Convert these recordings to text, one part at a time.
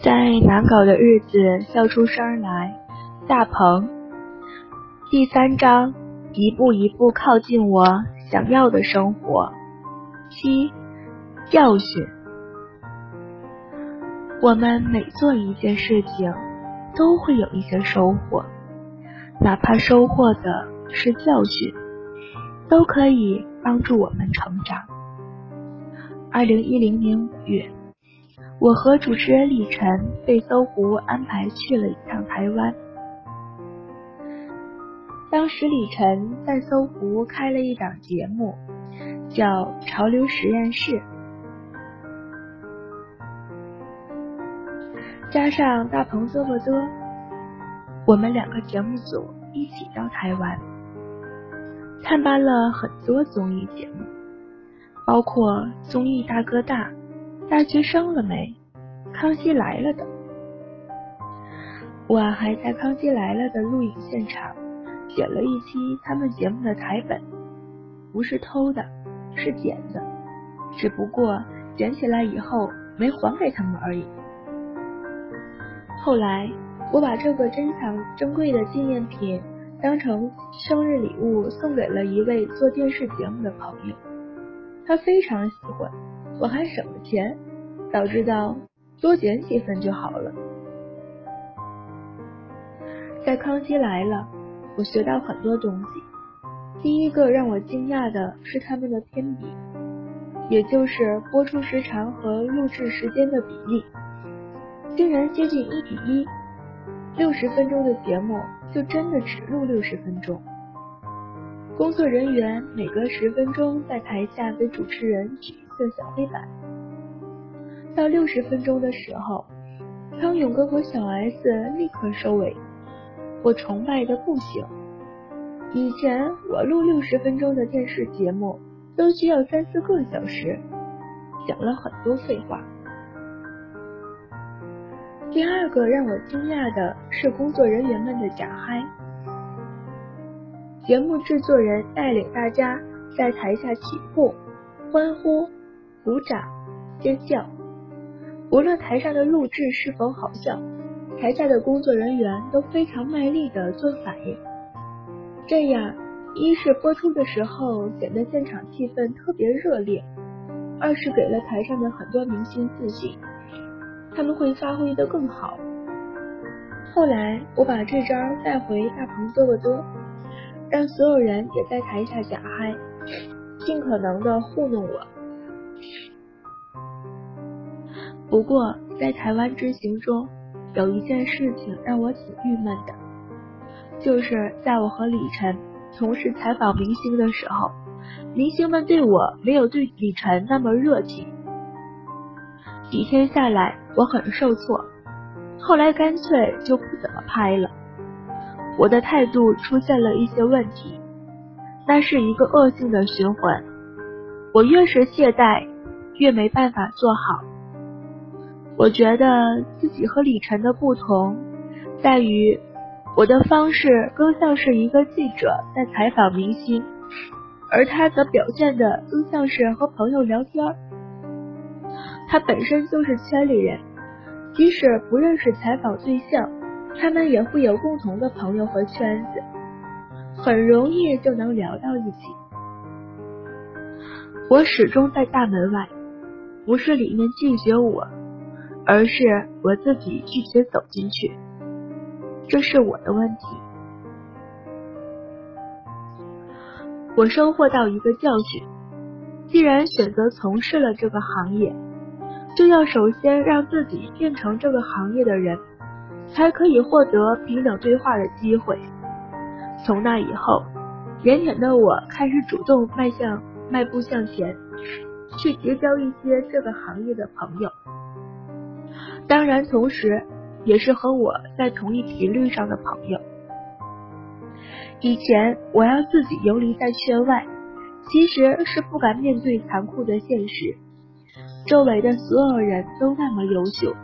在难搞的日子笑出声来，大鹏。第三章，一步一步靠近我想要的生活。七，教训。我们每做一件事情，都会有一些收获，哪怕收获的是教训，都可以帮助我们成长。二零一零年五月，我和主持人李晨被搜狐安排去了一趟台湾。当时李晨在搜狐开了一档节目，叫《潮流实验室》，加上大鹏嘚啵嘚，我们两个节目组一起到台湾，探班了很多综艺节目，包括综艺大哥大、大学生了没、康熙来了的，我还在康熙来了的录影现场。剪了一期他们节目的台本，不是偷的，是捡的，只不过捡起来以后没还给他们而已。后来我把这个珍藏珍贵的纪念品当成生日礼物送给了一位做电视节目的朋友，他非常喜欢，我还省了钱，早知道多剪几份就好了。在康熙来了。我学到很多东西。第一个让我惊讶的是他们的偏比，也就是播出时长和录制时间的比例，竟然接近一比一。六十分钟的节目就真的只录六十分钟。工作人员每隔十分钟在台下给主持人举一个小黑板。到六十分钟的时候，康永哥和小 S 立刻收尾。我崇拜的不行。以前我录六十分钟的电视节目都需要三四个小时，讲了很多废话。第二个让我惊讶的是工作人员们的假嗨。节目制作人带领大家在台下起哄、欢呼、鼓掌、尖叫，无论台上的录制是否好笑。台下的工作人员都非常卖力的做反应，这样一是播出的时候显得现场气氛特别热烈，二是给了台上的很多明星自信，他们会发挥的更好。后来我把这招带回大鹏嘚啵嘚，让所有人也在台下假嗨，尽可能的糊弄我。不过在台湾之行中。有一件事情让我挺郁闷的，就是在我和李晨同时采访明星的时候，明星们对我没有对李晨那么热情。几天下来，我很受挫，后来干脆就不怎么拍了。我的态度出现了一些问题，那是一个恶性的循环。我越是懈怠，越没办法做好。我觉得自己和李晨的不同，在于我的方式更像是一个记者在采访明星，而他则表现的更像是和朋友聊天。他本身就是圈里人，即使不认识采访对象，他们也会有共同的朋友和圈子，很容易就能聊到一起。我始终在大门外，不是里面拒绝我。而是我自己拒绝走进去，这是我的问题。我收获到一个教训：既然选择从事了这个行业，就要首先让自己变成这个行业的人，才可以获得平等对话的机会。从那以后，腼腆的我开始主动迈向迈步向前，去结交一些这个行业的朋友。当然，同时也是和我在同一频率上的朋友。以前我要自己游离在圈外，其实是不敢面对残酷的现实。周围的所有人都那么优秀，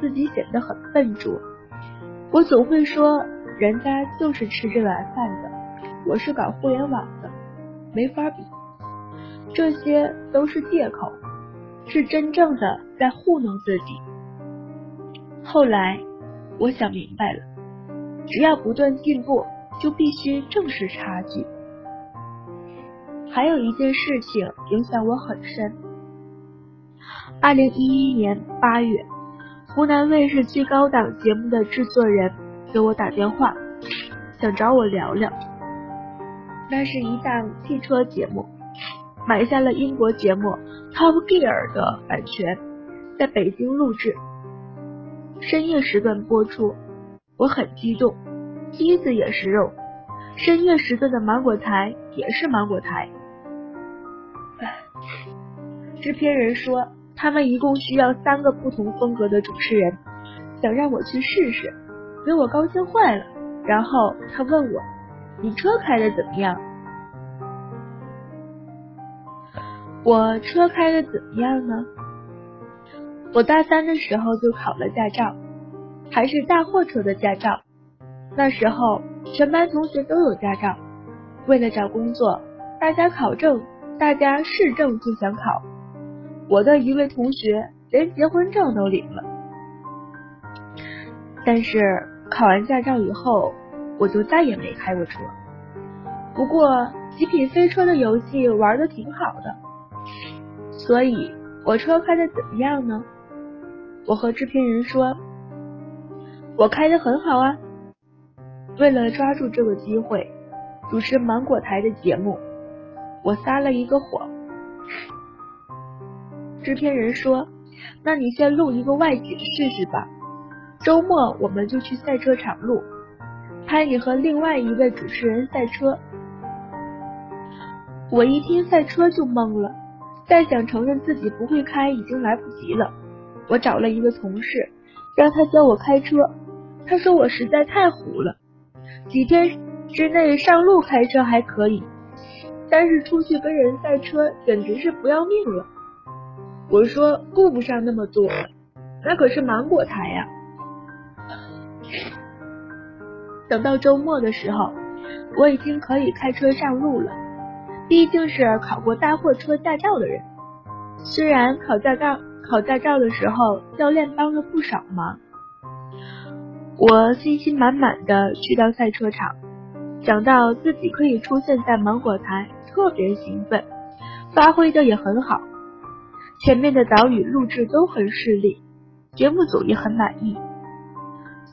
自己显得很笨拙。我总会说，人家就是吃这碗饭的，我是搞互联网的，没法比。这些都是借口，是真正的在糊弄自己。后来我想明白了，只要不断进步，就必须正视差距。还有一件事情影响我很深。二零一一年八月，湖南卫视最高档节目的制作人给我打电话，想找我聊聊。那是一档汽车节目，买下了英国节目《Top Gear》的版权，在北京录制，深夜时段播出。我很激动，机子也是肉，深夜时段的芒果台也是芒果台。制片人说。他们一共需要三个不同风格的主持人，想让我去试试，给我高兴坏了。然后他问我：“你车开的怎么样？”我车开的怎么样呢？我大三的时候就考了驾照，还是大货车的驾照。那时候全班同学都有驾照，为了找工作，大家考证，大家试证就想考。我的一位同学连结婚证都领了，但是考完驾照以后，我就再也没开过车。不过极品飞车的游戏玩的挺好的，所以我车开的怎么样呢？我和制片人说，我开的很好啊。为了抓住这个机会，主持芒果台的节目，我撒了一个谎。制片人说：“那你先录一个外景试试吧，周末我们就去赛车场录，拍你和另外一位主持人赛车。”我一听赛车就懵了，再想承认自己不会开已经来不及了。我找了一个同事，让他教我开车。他说我实在太虎了，几天之内上路开车还可以，但是出去跟人赛车简直是不要命了。我说顾不上那么多，那可是芒果台呀。等到周末的时候，我已经可以开车上路了，毕竟是考过大货车驾照的人。虽然考驾照考驾照的时候教练帮了不少忙，我信心满满的去到赛车场，想到自己可以出现在芒果台，特别兴奋，发挥的也很好。前面的岛屿录制都很顺利，节目组也很满意。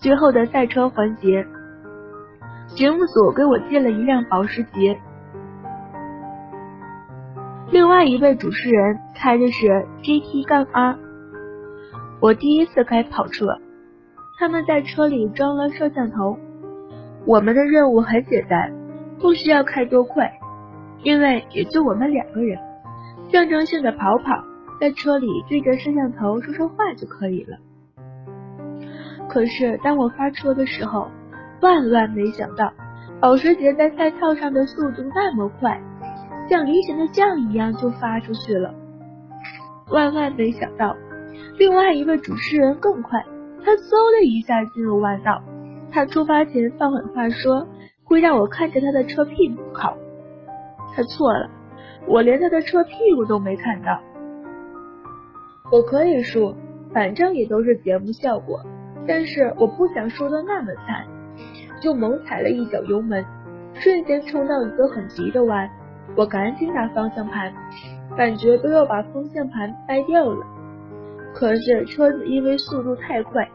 最后的赛车环节，节目组给我借了一辆保时捷，另外一位主持人开的是 GT 杠 R。我第一次开跑车，他们在车里装了摄像头。我们的任务很简单，不需要开多快，因为也就我们两个人，象征性的跑跑。在车里对着摄像头说说话就可以了。可是当我发车的时候，万万没想到，保时捷在赛道上的速度那么快，像离弦的箭一样就发出去了。万万没想到，另外一位主持人更快，他嗖的一下进入弯道。他出发前放狠话说会让我看着他的车屁股跑，他错了，我连他的车屁股都没看到。我可以输，反正也都是节目效果。但是我不想输的那么惨，就猛踩了一脚油门，瞬间冲到一个很急的弯。我赶紧打方向盘，感觉都要把方向盘掰掉了。可是车子因为速度太快，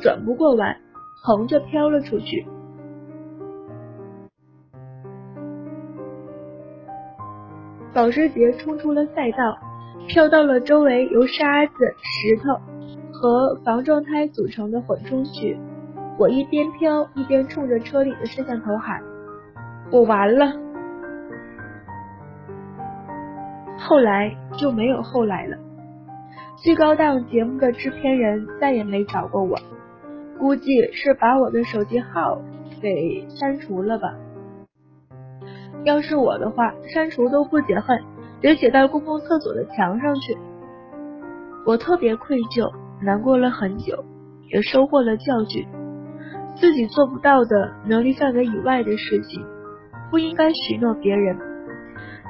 转不过弯，横着飘了出去。保时捷冲出了赛道。飘到了周围由沙子、石头和防撞胎组成的缓冲区。我一边飘一边冲着车里的摄像头喊：“我完了！”后来就没有后来了。最高档节目的制片人再也没找过我，估计是把我的手机号给删除了吧。要是我的话，删除都不解恨。得写到公共厕所的墙上去。我特别愧疚，难过了很久，也收获了教训。自己做不到的能力范围以外的事情，不应该许诺别人。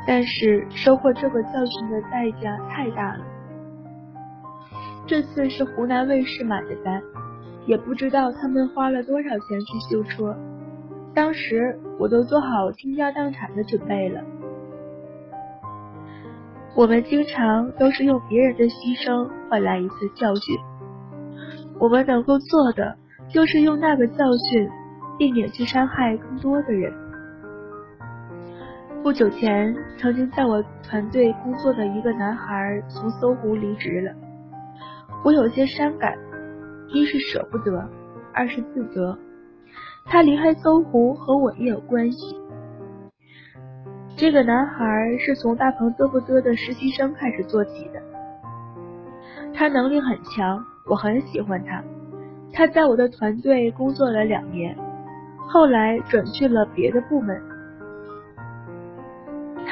但是收获这个教训的代价太大了。这次是湖南卫视买的单，也不知道他们花了多少钱去修车，当时我都做好倾家荡产的准备了。我们经常都是用别人的牺牲换来一次教训，我们能够做的就是用那个教训，避免去伤害更多的人。不久前，曾经在我团队工作的一个男孩从搜狐离职了，我有些伤感。一是舍不得，二是自责。他离开搜狐和我也有关系。这个男孩是从大鹏嘚不嘚的实习生开始做起的，他能力很强，我很喜欢他。他在我的团队工作了两年，后来转去了别的部门。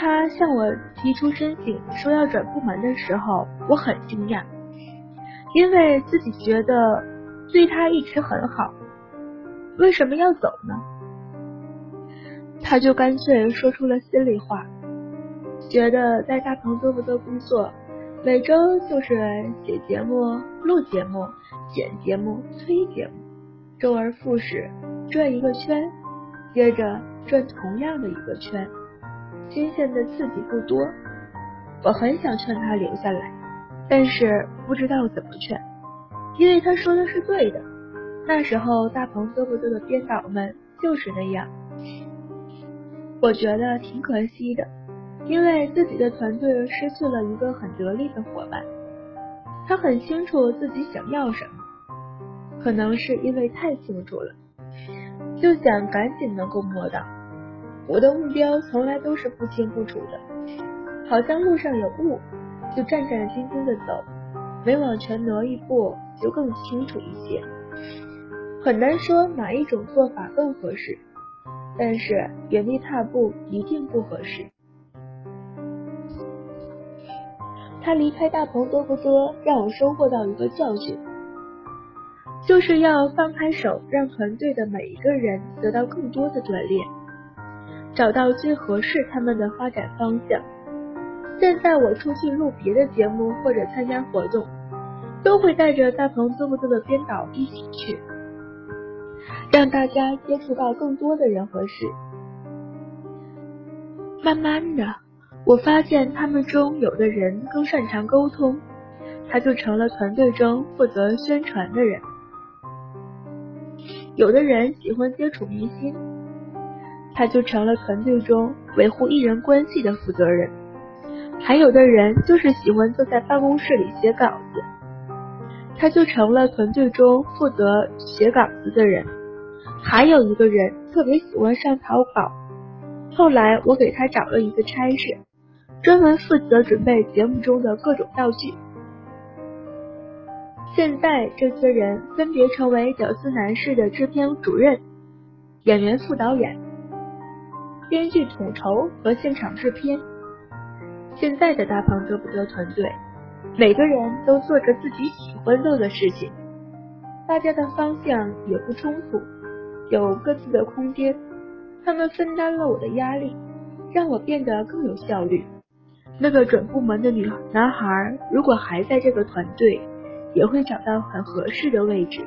他向我提出申请说要转部门的时候，我很惊讶。因为自己觉得对他一直很好，为什么要走呢？他就干脆说出了心里话，觉得在大鹏嘚不嘚工作，每周就是写节目、录节目、剪节目、推节目，周而复始，转一个圈，接着转同样的一个圈，新鲜的刺激不多。我很想劝他留下来。但是不知道怎么劝，因为他说的是对的。那时候大鹏嘚不嘚的编导们就是那样，我觉得挺可惜的，因为自己的团队失去了一个很得力的伙伴。他很清楚自己想要什么，可能是因为太清楚了，就想赶紧能够摸到。我的目标从来都是不清不楚的，好像路上有雾。就战战兢兢的走，每往前挪一步就更清楚一些。很难说哪一种做法更合适，但是原地踏步一定不合适。他离开大鹏多不多，让我收获到一个教训，就是要放开手，让团队的每一个人得到更多的锻炼，找到最合适他们的发展方向。现在我出去录别的节目或者参加活动，都会带着大鹏嘚不做的编导一起去，让大家接触到更多的人和事。慢慢的，我发现他们中有的人更擅长沟通，他就成了团队中负责宣传的人；有的人喜欢接触明星，他就成了团队中维护艺人关系的负责人。还有的人就是喜欢坐在办公室里写稿子，他就成了团队中负责写稿子的人。还有一个人特别喜欢上淘宝，后来我给他找了一个差事，专门负责准备节目中的各种道具。现在这些人分别成为屌丝男士的制片主任、演员副导演、编剧统筹和现场制片。现在的大鹏哥不嘚团队，每个人都做着自己喜欢做的事情，大家的方向也不冲突，有各自的空间。他们分担了我的压力，让我变得更有效率。那个转部门的女男孩，如果还在这个团队，也会找到很合适的位置，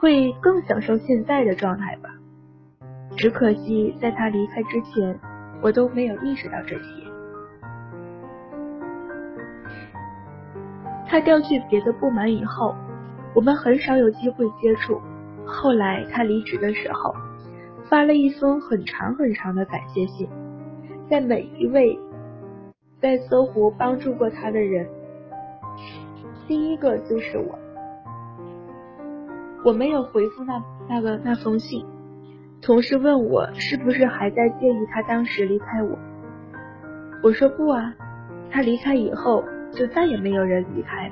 会更享受现在的状态吧。只可惜在他离开之前，我都没有意识到这些。他调去别的部门以后，我们很少有机会接触。后来他离职的时候，发了一封很长很长的感谢信，在每一位在搜狐帮助过他的人，第一个就是我。我没有回复那那个那封信，同事问我是不是还在介意他当时离开我，我说不啊，他离开以后。就再也没有人离开。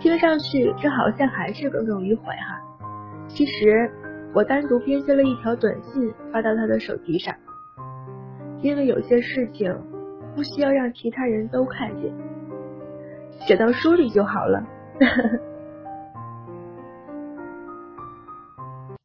听上去这好像还是耿耿于怀哈。其实我单独编辑了一条短信发到他的手机上，因为有些事情不需要让其他人都看见，写到书里就好了。